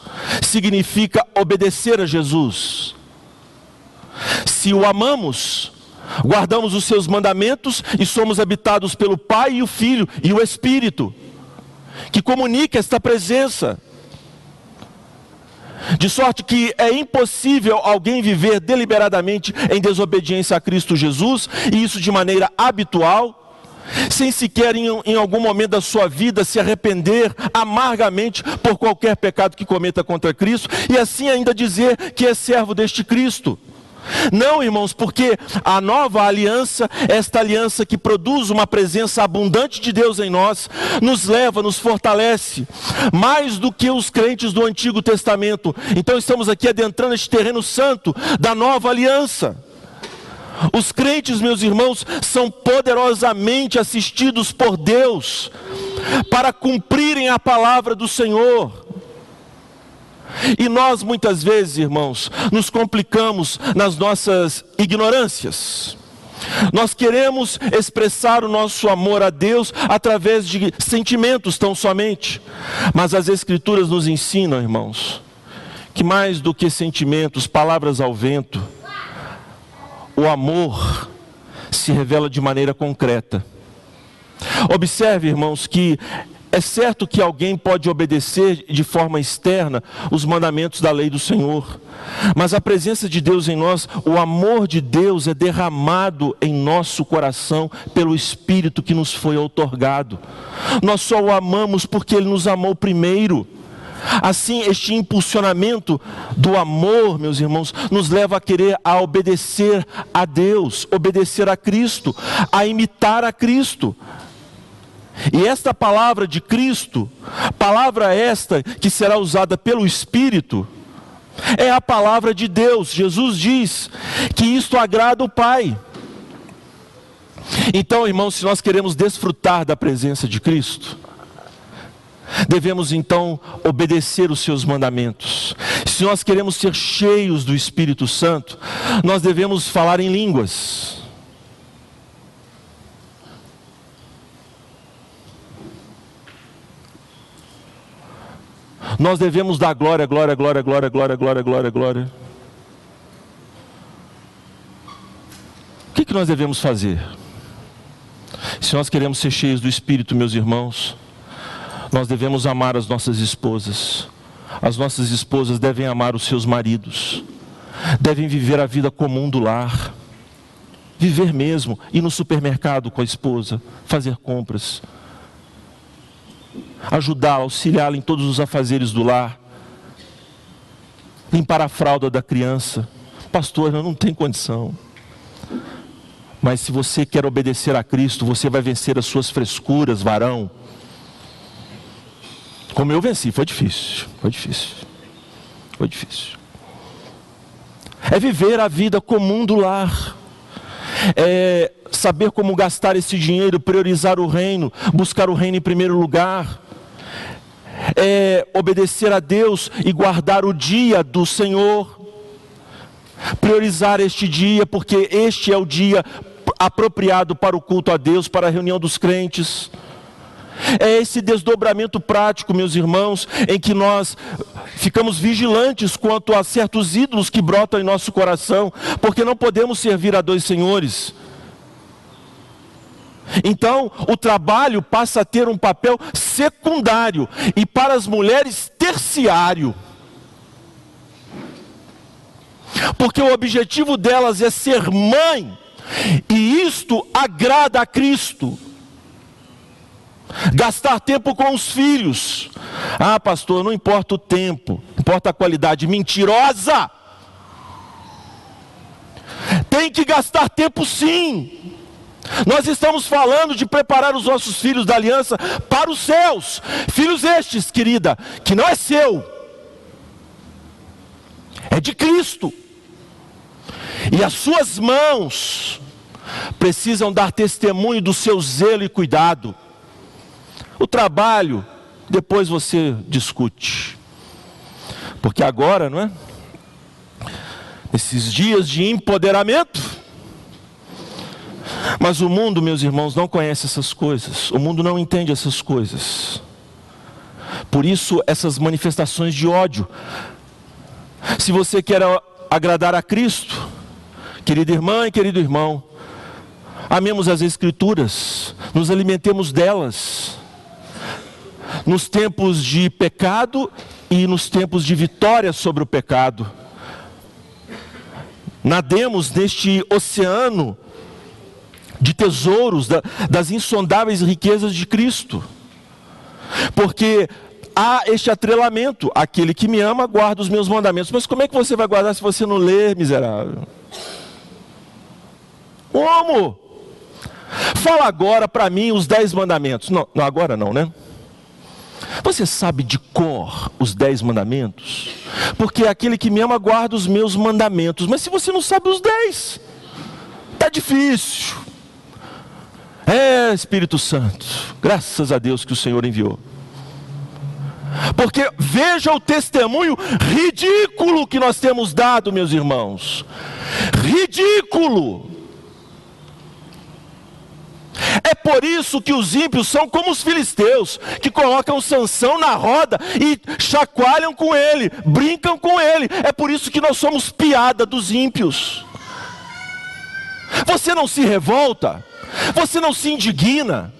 Speaker 1: significa obedecer a Jesus. Se o amamos, guardamos os seus mandamentos e somos habitados pelo Pai e o Filho e o Espírito que comunica esta presença. De sorte que é impossível alguém viver deliberadamente em desobediência a Cristo Jesus, e isso de maneira habitual, sem sequer em, em, algum momento da sua vida se arrepender amargamente por qualquer pecado que cometa contra Cristo, e assim ainda dizer que é servo deste Cristo. Não, irmãos, porque a nova aliança, esta aliança que produz uma presença abundante de Deus em nós, nos leva, nos fortalece, mais do que os crentes do Antigo Testamento. Então estamos aqui adentrando este terreno santo da nova aliança. Os crentes, meus irmãos, são poderosamente assistidos por Deus para cumprirem a palavra do Senhor. E nós muitas vezes, irmãos, nos complicamos nas nossas ignorâncias. Nós queremos expressar o nosso amor a Deus através de sentimentos tão somente. Mas as Escrituras nos ensinam, irmãos, que mais do que sentimentos, palavras ao vento, o amor se revela de maneira concreta. Observe, irmãos, que é certo que alguém pode obedecer de forma externa os mandamentos da lei do Senhor, mas a presença de Deus em nós, o amor de Deus é derramado em nosso coração pelo Espírito que nos foi outorgado. Nós só o amamos porque Ele nos amou primeiro. Assim, este impulsionamento do amor, meus irmãos, nos leva a querer a obedecer a Deus, obedecer a Cristo, a imitar a Cristo. E esta palavra de Cristo, palavra esta que será usada pelo Espírito, é a palavra de Deus. Jesus diz que isto agrada o Pai. Então, irmãos, se nós queremos desfrutar da presença de Cristo, devemos então obedecer os seus mandamentos. Se nós queremos ser cheios do Espírito Santo, nós devemos falar em línguas. Nós devemos dar glória, glória, glória, glória, glória, glória, glória, glória. O que, que nós devemos fazer? Se nós queremos ser cheios do Espírito, meus irmãos, nós devemos amar as nossas esposas. As nossas esposas devem amar os seus maridos. Devem viver a vida comum do lar. Viver mesmo, ir no supermercado com a esposa, fazer compras. Ajudá-la, auxiliá-la em todos os afazeres do lar. Limpar a fralda da criança. Pastor, eu não tenho condição. Mas se você quer obedecer a Cristo, você vai vencer as suas frescuras, varão como eu venci, foi difícil, foi difícil, foi difícil. É viver a vida comum do lar, é saber como gastar esse dinheiro, priorizar o reino, buscar o reino em primeiro lugar, é obedecer a Deus e guardar o dia do Senhor, priorizar este dia, porque este é o dia apropriado para o culto a Deus, para a reunião dos crentes. É esse desdobramento prático, meus irmãos, em que nós ficamos vigilantes quanto a certos ídolos que brotam em nosso coração, porque não podemos servir a dois senhores. Então, o trabalho passa a ter um papel secundário e para as mulheres terciário. Porque o objetivo delas é ser mãe, e isto agrada a Cristo. Gastar tempo com os filhos. Ah, pastor, não importa o tempo, importa a qualidade. Mentirosa! Tem que gastar tempo sim. Nós estamos falando de preparar os nossos filhos da aliança para os céus. Filhos estes, querida, que não é seu, é de Cristo. E as suas mãos precisam dar testemunho do seu zelo e cuidado. O trabalho, depois você discute. Porque agora, não é? Esses dias de empoderamento. Mas o mundo, meus irmãos, não conhece essas coisas. O mundo não entende essas coisas. Por isso, essas manifestações de ódio. Se você quer agradar a Cristo, querida irmã e querido irmão, amemos as Escrituras, nos alimentemos delas nos tempos de pecado e nos tempos de vitória sobre o pecado. Nademos neste oceano de tesouros, das insondáveis riquezas de Cristo, porque há este atrelamento: aquele que me ama guarda os meus mandamentos. Mas como é que você vai guardar se você não ler, miserável? Como? Fala agora para mim os dez mandamentos. Não, não, agora não, né? Você sabe de cor os dez mandamentos? Porque aquele que me ama guarda os meus mandamentos. Mas se você não sabe os dez, tá difícil. É Espírito Santo, graças a Deus que o Senhor enviou. Porque veja o testemunho ridículo que nós temos dado, meus irmãos. Ridículo. É por isso que os ímpios são como os filisteus, que colocam Sansão na roda e chacoalham com ele, brincam com ele. É por isso que nós somos piada dos ímpios. Você não se revolta, você não se indigna.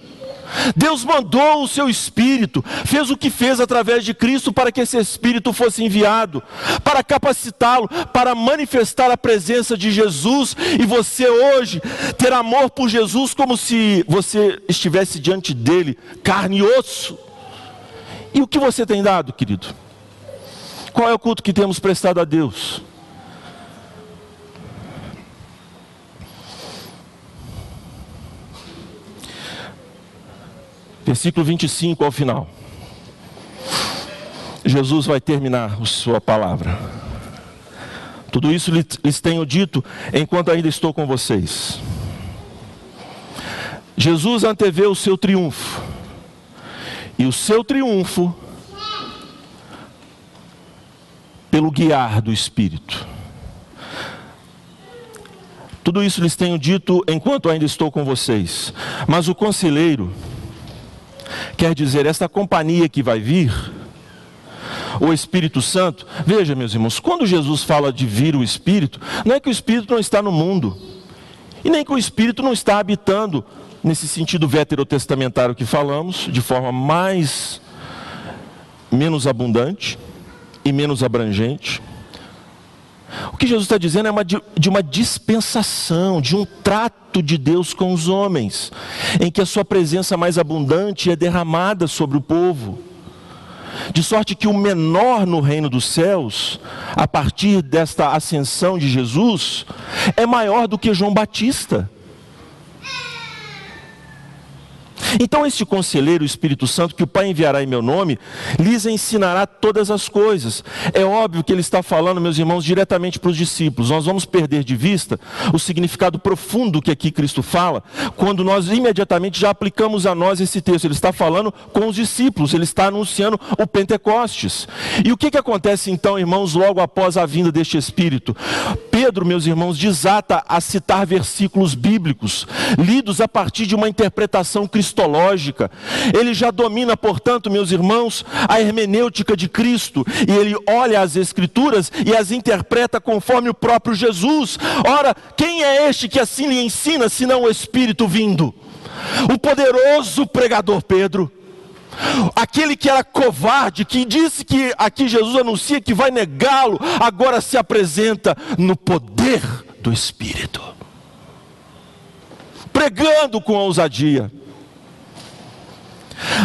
Speaker 1: Deus mandou o seu Espírito, fez o que fez através de Cristo para que esse Espírito fosse enviado, para capacitá-lo, para manifestar a presença de Jesus, e você hoje ter amor por Jesus como se você estivesse diante dele, carne e osso. E o que você tem dado, querido? Qual é o culto que temos prestado a Deus? Versículo 25 ao final. Jesus vai terminar a sua palavra. Tudo isso lhes tenho dito enquanto ainda estou com vocês. Jesus antevê o seu triunfo. E o seu triunfo pelo guiar do Espírito. Tudo isso lhes tenho dito enquanto ainda estou com vocês. Mas o conselheiro Quer dizer, esta companhia que vai vir, o Espírito Santo, veja, meus irmãos, quando Jesus fala de vir o Espírito, não é que o Espírito não está no mundo, e nem que o Espírito não está habitando, nesse sentido veterotestamentário que falamos, de forma mais, menos abundante e menos abrangente. Que Jesus está dizendo é uma, de uma dispensação, de um trato de Deus com os homens, em que a sua presença mais abundante é derramada sobre o povo. De sorte que o menor no reino dos céus, a partir desta ascensão de Jesus, é maior do que João Batista. Então, este conselheiro, o Espírito Santo, que o Pai enviará em meu nome, lhes ensinará todas as coisas. É óbvio que ele está falando, meus irmãos, diretamente para os discípulos. Nós vamos perder de vista o significado profundo que aqui Cristo fala, quando nós imediatamente já aplicamos a nós esse texto. Ele está falando com os discípulos, ele está anunciando o Pentecostes. E o que, que acontece então, irmãos, logo após a vinda deste Espírito? Pedro, meus irmãos, desata a citar versículos bíblicos, lidos a partir de uma interpretação cristã cristológica. Ele já domina, portanto, meus irmãos, a hermenêutica de Cristo. E ele olha as Escrituras e as interpreta conforme o próprio Jesus. Ora, quem é este que assim lhe ensina, senão o Espírito vindo? O poderoso pregador Pedro. Aquele que era covarde, que disse que aqui Jesus anuncia que vai negá-lo, agora se apresenta no poder do Espírito, pregando com ousadia.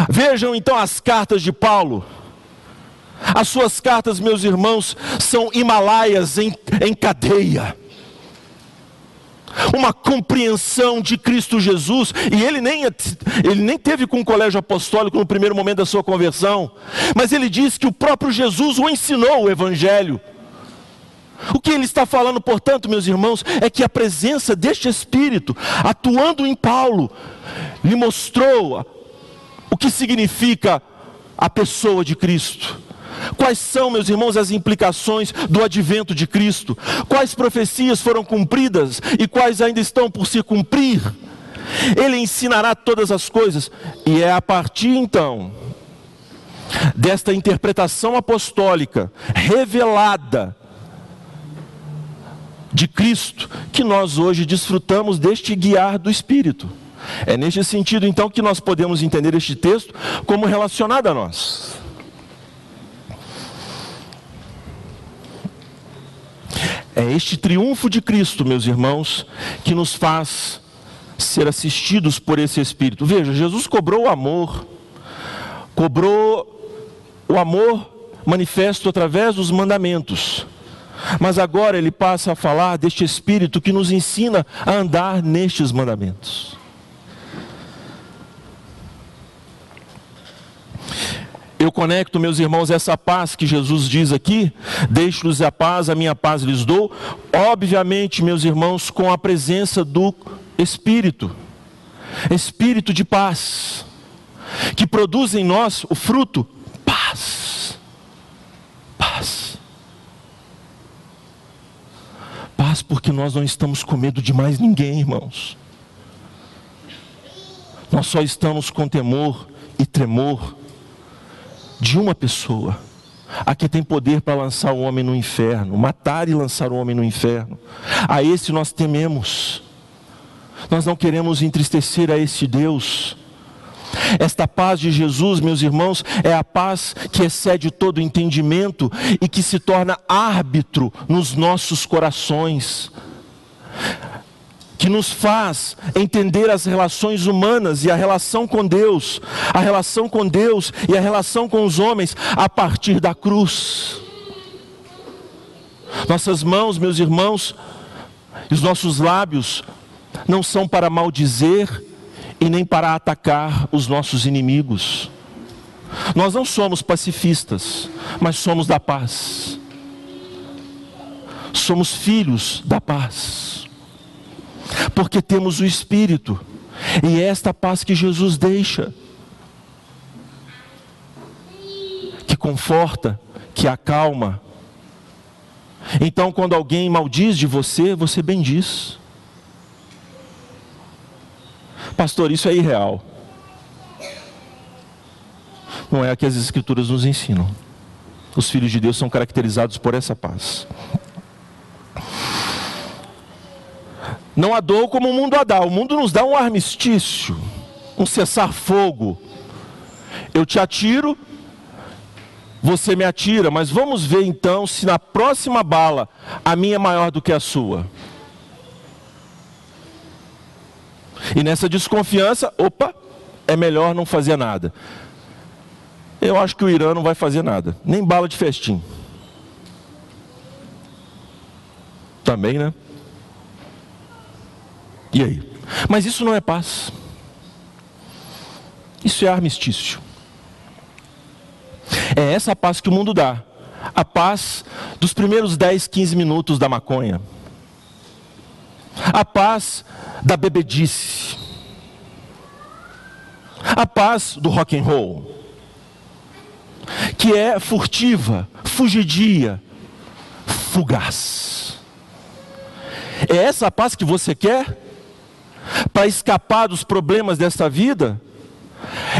Speaker 1: Vejam então as cartas de Paulo. As suas cartas, meus irmãos, são Himalaias em, em cadeia. Uma compreensão de Cristo Jesus, e ele nem, ele nem teve com o colégio apostólico no primeiro momento da sua conversão, mas ele diz que o próprio Jesus o ensinou o Evangelho. O que ele está falando, portanto, meus irmãos, é que a presença deste Espírito, atuando em Paulo, lhe mostrou que significa a pessoa de Cristo. Quais são, meus irmãos, as implicações do advento de Cristo? Quais profecias foram cumpridas e quais ainda estão por se cumprir? Ele ensinará todas as coisas, e é a partir então desta interpretação apostólica revelada de Cristo que nós hoje desfrutamos deste guiar do Espírito. É neste sentido, então, que nós podemos entender este texto como relacionado a nós. É este triunfo de Cristo, meus irmãos, que nos faz ser assistidos por esse Espírito. Veja, Jesus cobrou o amor, cobrou o amor manifesto através dos mandamentos. Mas agora ele passa a falar deste Espírito que nos ensina a andar nestes mandamentos. Eu conecto, meus irmãos, essa paz que Jesus diz aqui, deixo-lhes a paz, a minha paz lhes dou, obviamente, meus irmãos, com a presença do Espírito, Espírito de paz, que produz em nós o fruto paz. Paz. Paz porque nós não estamos com medo de mais ninguém, irmãos. Nós só estamos com temor e tremor de uma pessoa, a que tem poder para lançar o homem no inferno, matar e lançar o homem no inferno. A esse nós tememos. Nós não queremos entristecer a este Deus. Esta paz de Jesus, meus irmãos, é a paz que excede todo entendimento e que se torna árbitro nos nossos corações que nos faz entender as relações humanas e a relação com Deus, a relação com Deus e a relação com os homens a partir da cruz. Nossas mãos, meus irmãos, e os nossos lábios não são para maldizer e nem para atacar os nossos inimigos. Nós não somos pacifistas, mas somos da paz. Somos filhos da paz porque temos o Espírito, e é esta paz que Jesus deixa, que conforta, que acalma. Então, quando alguém maldiz de você, você bendiz. Pastor, isso é irreal. Não é o que as Escrituras nos ensinam. Os filhos de Deus são caracterizados por essa paz. Não há dor como o mundo a dá. O mundo nos dá um armistício, um cessar-fogo. Eu te atiro, você me atira, mas vamos ver então se na próxima bala a minha é maior do que a sua. E nessa desconfiança, opa, é melhor não fazer nada. Eu acho que o Irã não vai fazer nada, nem bala de festim. Também, né? E aí? Mas isso não é paz. Isso é armistício. É essa paz que o mundo dá. A paz dos primeiros 10, 15 minutos da maconha. A paz da bebedice. A paz do rock and roll. Que é furtiva, fugidia, fugaz. É essa paz que você quer? Para escapar dos problemas desta vida?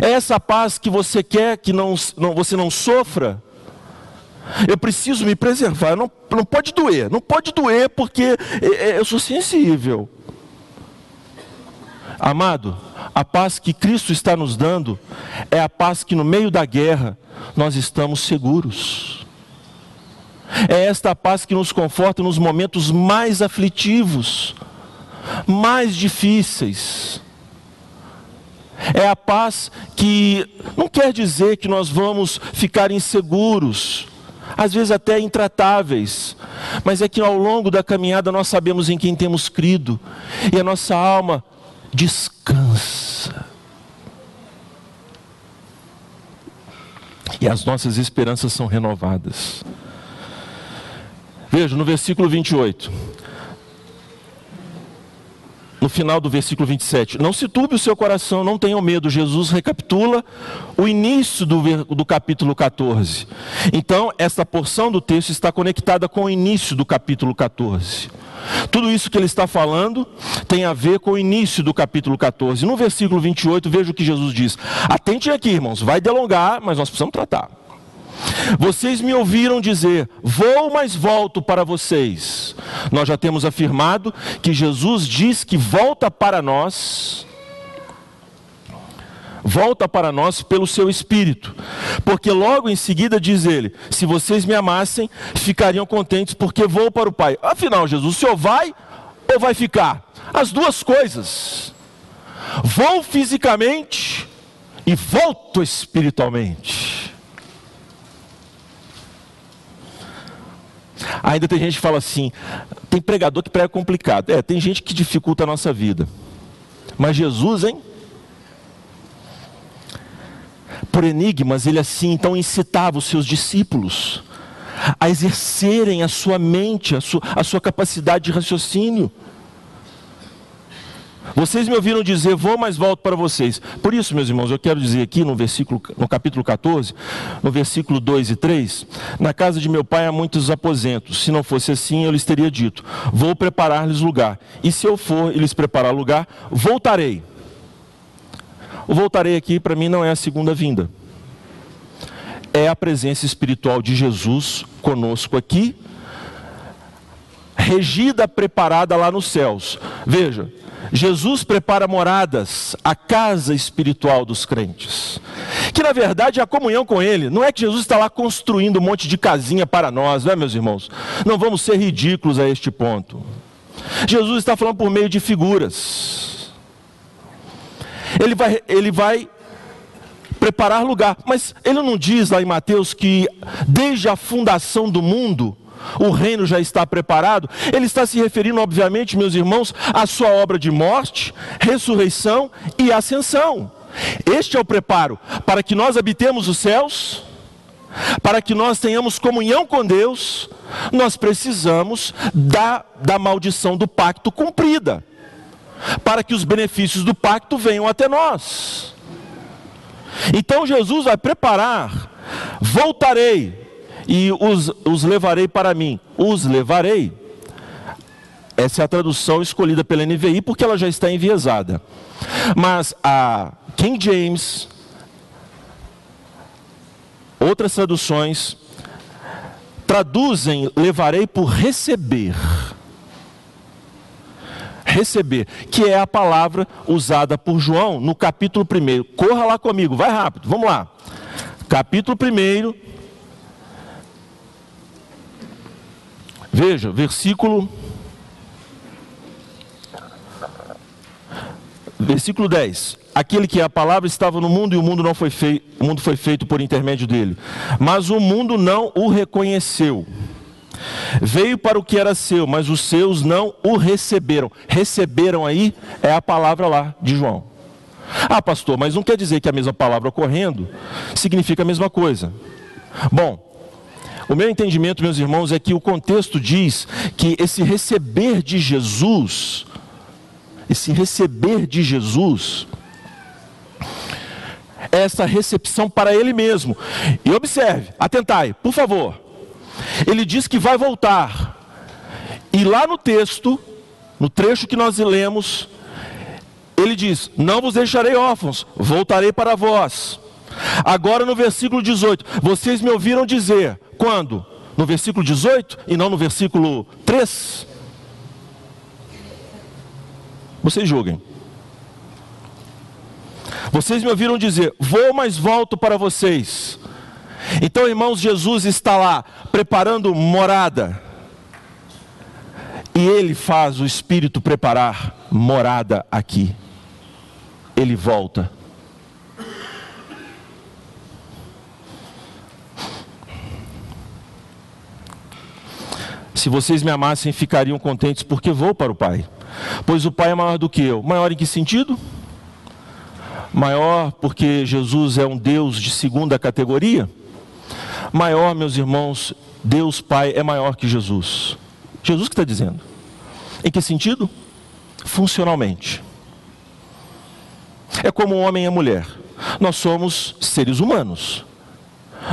Speaker 1: É essa paz que você quer que não, não, você não sofra? Eu preciso me preservar, não, não pode doer, não pode doer porque eu sou sensível. Amado, a paz que Cristo está nos dando é a paz que no meio da guerra nós estamos seguros. É esta paz que nos conforta nos momentos mais aflitivos mais difíceis. É a paz que não quer dizer que nós vamos ficar inseguros, às vezes até intratáveis, mas é que ao longo da caminhada nós sabemos em quem temos crido e a nossa alma descansa. E as nossas esperanças são renovadas. Veja no versículo 28 no final do versículo 27. Não se turbe o seu coração, não tenham medo. Jesus recapitula o início do, do capítulo 14. Então, esta porção do texto está conectada com o início do capítulo 14. Tudo isso que ele está falando tem a ver com o início do capítulo 14. No versículo 28, veja o que Jesus diz. Atente aqui, irmãos, vai delongar, mas nós precisamos tratar. Vocês me ouviram dizer: Vou, mas volto para vocês. Nós já temos afirmado que Jesus diz que volta para nós, volta para nós pelo seu Espírito, porque logo em seguida diz ele: Se vocês me amassem, ficariam contentes, porque vou para o Pai. Afinal, Jesus, o senhor vai ou vai ficar? As duas coisas. Vou fisicamente e volto espiritualmente. Ainda tem gente que fala assim: tem pregador que prega complicado. É, tem gente que dificulta a nossa vida. Mas Jesus, hein? Por enigmas, ele assim então incitava os seus discípulos a exercerem a sua mente, a sua, a sua capacidade de raciocínio. Vocês me ouviram dizer, vou, mas volto para vocês. Por isso, meus irmãos, eu quero dizer aqui no versículo, no capítulo 14, no versículo 2 e 3, na casa de meu pai há muitos aposentos. Se não fosse assim, eu lhes teria dito: Vou preparar-lhes lugar. E se eu for e lhes preparar lugar, voltarei. O voltarei aqui para mim não é a segunda vinda. É a presença espiritual de Jesus conosco aqui, regida, preparada lá nos céus. Veja, Jesus prepara moradas, a casa espiritual dos crentes. Que na verdade é a comunhão com Ele. Não é que Jesus está lá construindo um monte de casinha para nós, não é, meus irmãos? Não vamos ser ridículos a este ponto. Jesus está falando por meio de figuras. Ele vai, ele vai preparar lugar. Mas ele não diz lá em Mateus que desde a fundação do mundo o reino já está preparado, ele está se referindo, obviamente, meus irmãos, à sua obra de morte, ressurreição e ascensão. Este é o preparo para que nós habitemos os céus, para que nós tenhamos comunhão com Deus, nós precisamos da, da maldição do pacto cumprida, para que os benefícios do pacto venham até nós. Então Jesus vai preparar, voltarei, e os, os levarei para mim. Os levarei. Essa é a tradução escolhida pela NVI porque ela já está enviesada. Mas a King James, outras traduções, traduzem levarei por receber. Receber, que é a palavra usada por João no capítulo 1. Corra lá comigo, vai rápido, vamos lá. Capítulo 1, Veja, versículo. Versículo 10. Aquele que é a palavra estava no mundo e o mundo não foi feito, o mundo foi feito por intermédio dele. Mas o mundo não o reconheceu. Veio para o que era seu, mas os seus não o receberam. Receberam aí é a palavra lá de João. Ah, pastor, mas não quer dizer que a mesma palavra ocorrendo significa a mesma coisa. Bom, o meu entendimento, meus irmãos, é que o contexto diz que esse receber de Jesus, esse receber de Jesus, é essa recepção para Ele mesmo. E observe, atentai, por favor. Ele diz que vai voltar. E lá no texto, no trecho que nós lemos, ele diz: Não vos deixarei órfãos, voltarei para vós. Agora no versículo 18, vocês me ouviram dizer: quando? No versículo 18 e não no versículo 3? Vocês julguem. Vocês me ouviram dizer: Vou, mas volto para vocês. Então, irmãos, Jesus está lá preparando morada. E ele faz o Espírito preparar morada aqui. Ele volta. Se vocês me amassem, ficariam contentes, porque vou para o Pai. Pois o Pai é maior do que eu. Maior em que sentido? Maior porque Jesus é um Deus de segunda categoria? Maior, meus irmãos, Deus Pai é maior que Jesus. Jesus que está dizendo. Em que sentido? Funcionalmente. É como o homem e a mulher. Nós somos seres humanos.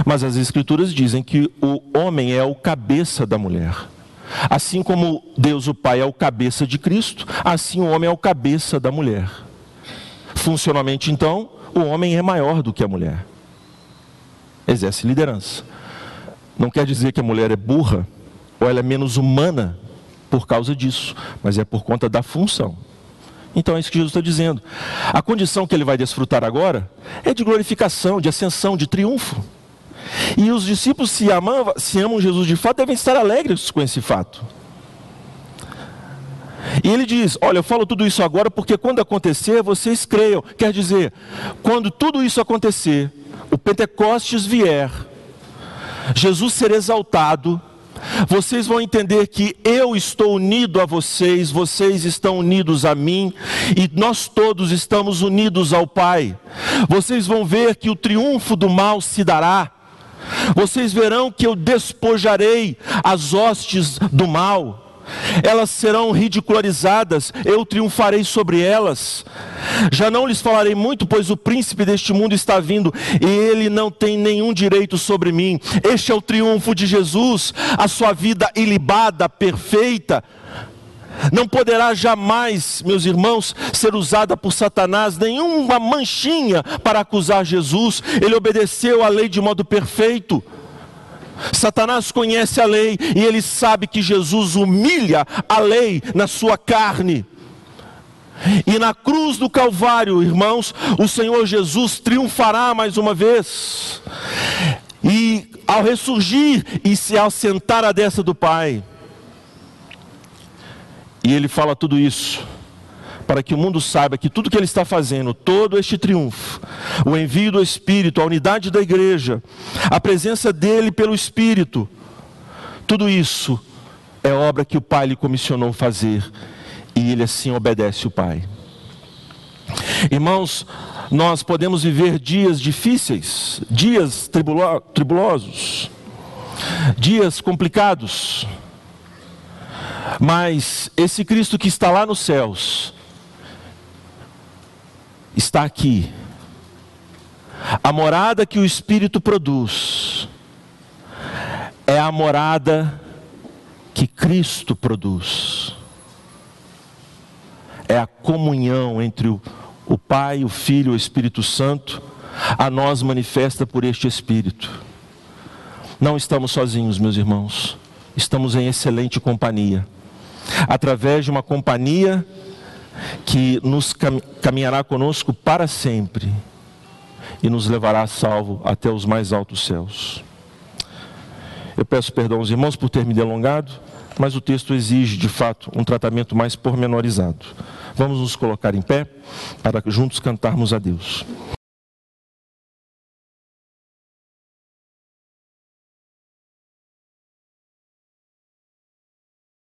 Speaker 1: Mas as Escrituras dizem que o homem é o cabeça da mulher. Assim como Deus o Pai é o cabeça de Cristo, assim o homem é o cabeça da mulher. Funcionalmente, então, o homem é maior do que a mulher. Exerce liderança. Não quer dizer que a mulher é burra ou ela é menos humana por causa disso, mas é por conta da função. Então é isso que Jesus está dizendo. A condição que ele vai desfrutar agora é de glorificação, de ascensão, de triunfo. E os discípulos, se, amam, se amam Jesus de fato, devem estar alegres com esse fato. E ele diz: Olha, eu falo tudo isso agora porque quando acontecer, vocês creiam. Quer dizer, quando tudo isso acontecer, o Pentecostes vier, Jesus ser exaltado, vocês vão entender que eu estou unido a vocês, vocês estão unidos a mim e nós todos estamos unidos ao Pai. Vocês vão ver que o triunfo do mal se dará. Vocês verão que eu despojarei as hostes do mal elas serão ridicularizadas, eu triunfarei sobre elas. Já não lhes falarei muito, pois o príncipe deste mundo está vindo e ele não tem nenhum direito sobre mim. Este é o triunfo de Jesus, a sua vida ilibada, perfeita. Não poderá jamais, meus irmãos, ser usada por Satanás nenhuma manchinha para acusar Jesus. Ele obedeceu à lei de modo perfeito. Satanás conhece a lei e ele sabe que Jesus humilha a lei na sua carne. E na cruz do Calvário, irmãos, o Senhor Jesus triunfará mais uma vez. E ao ressurgir e se assentar à destra do Pai, e ele fala tudo isso para que o mundo saiba que tudo que ele está fazendo, todo este triunfo, o envio do Espírito, a unidade da igreja, a presença dele pelo Espírito, tudo isso é obra que o Pai lhe comissionou fazer e ele assim obedece o Pai. Irmãos, nós podemos viver dias difíceis, dias tribulo tribulosos, dias complicados, mas esse Cristo que está lá nos céus, está aqui. A morada que o Espírito produz é a morada que Cristo produz. É a comunhão entre o, Pai, o Filho e o Espírito Santo, a nós manifesta por este Espírito. Não estamos sozinhos, meus irmãos, estamos em excelente companhia. Através de uma companhia que nos caminhará conosco para sempre e nos levará a salvo até os mais altos céus. Eu peço perdão aos irmãos por ter me delongado, mas o texto exige, de fato, um tratamento mais pormenorizado. Vamos nos colocar em pé para juntos cantarmos a Deus.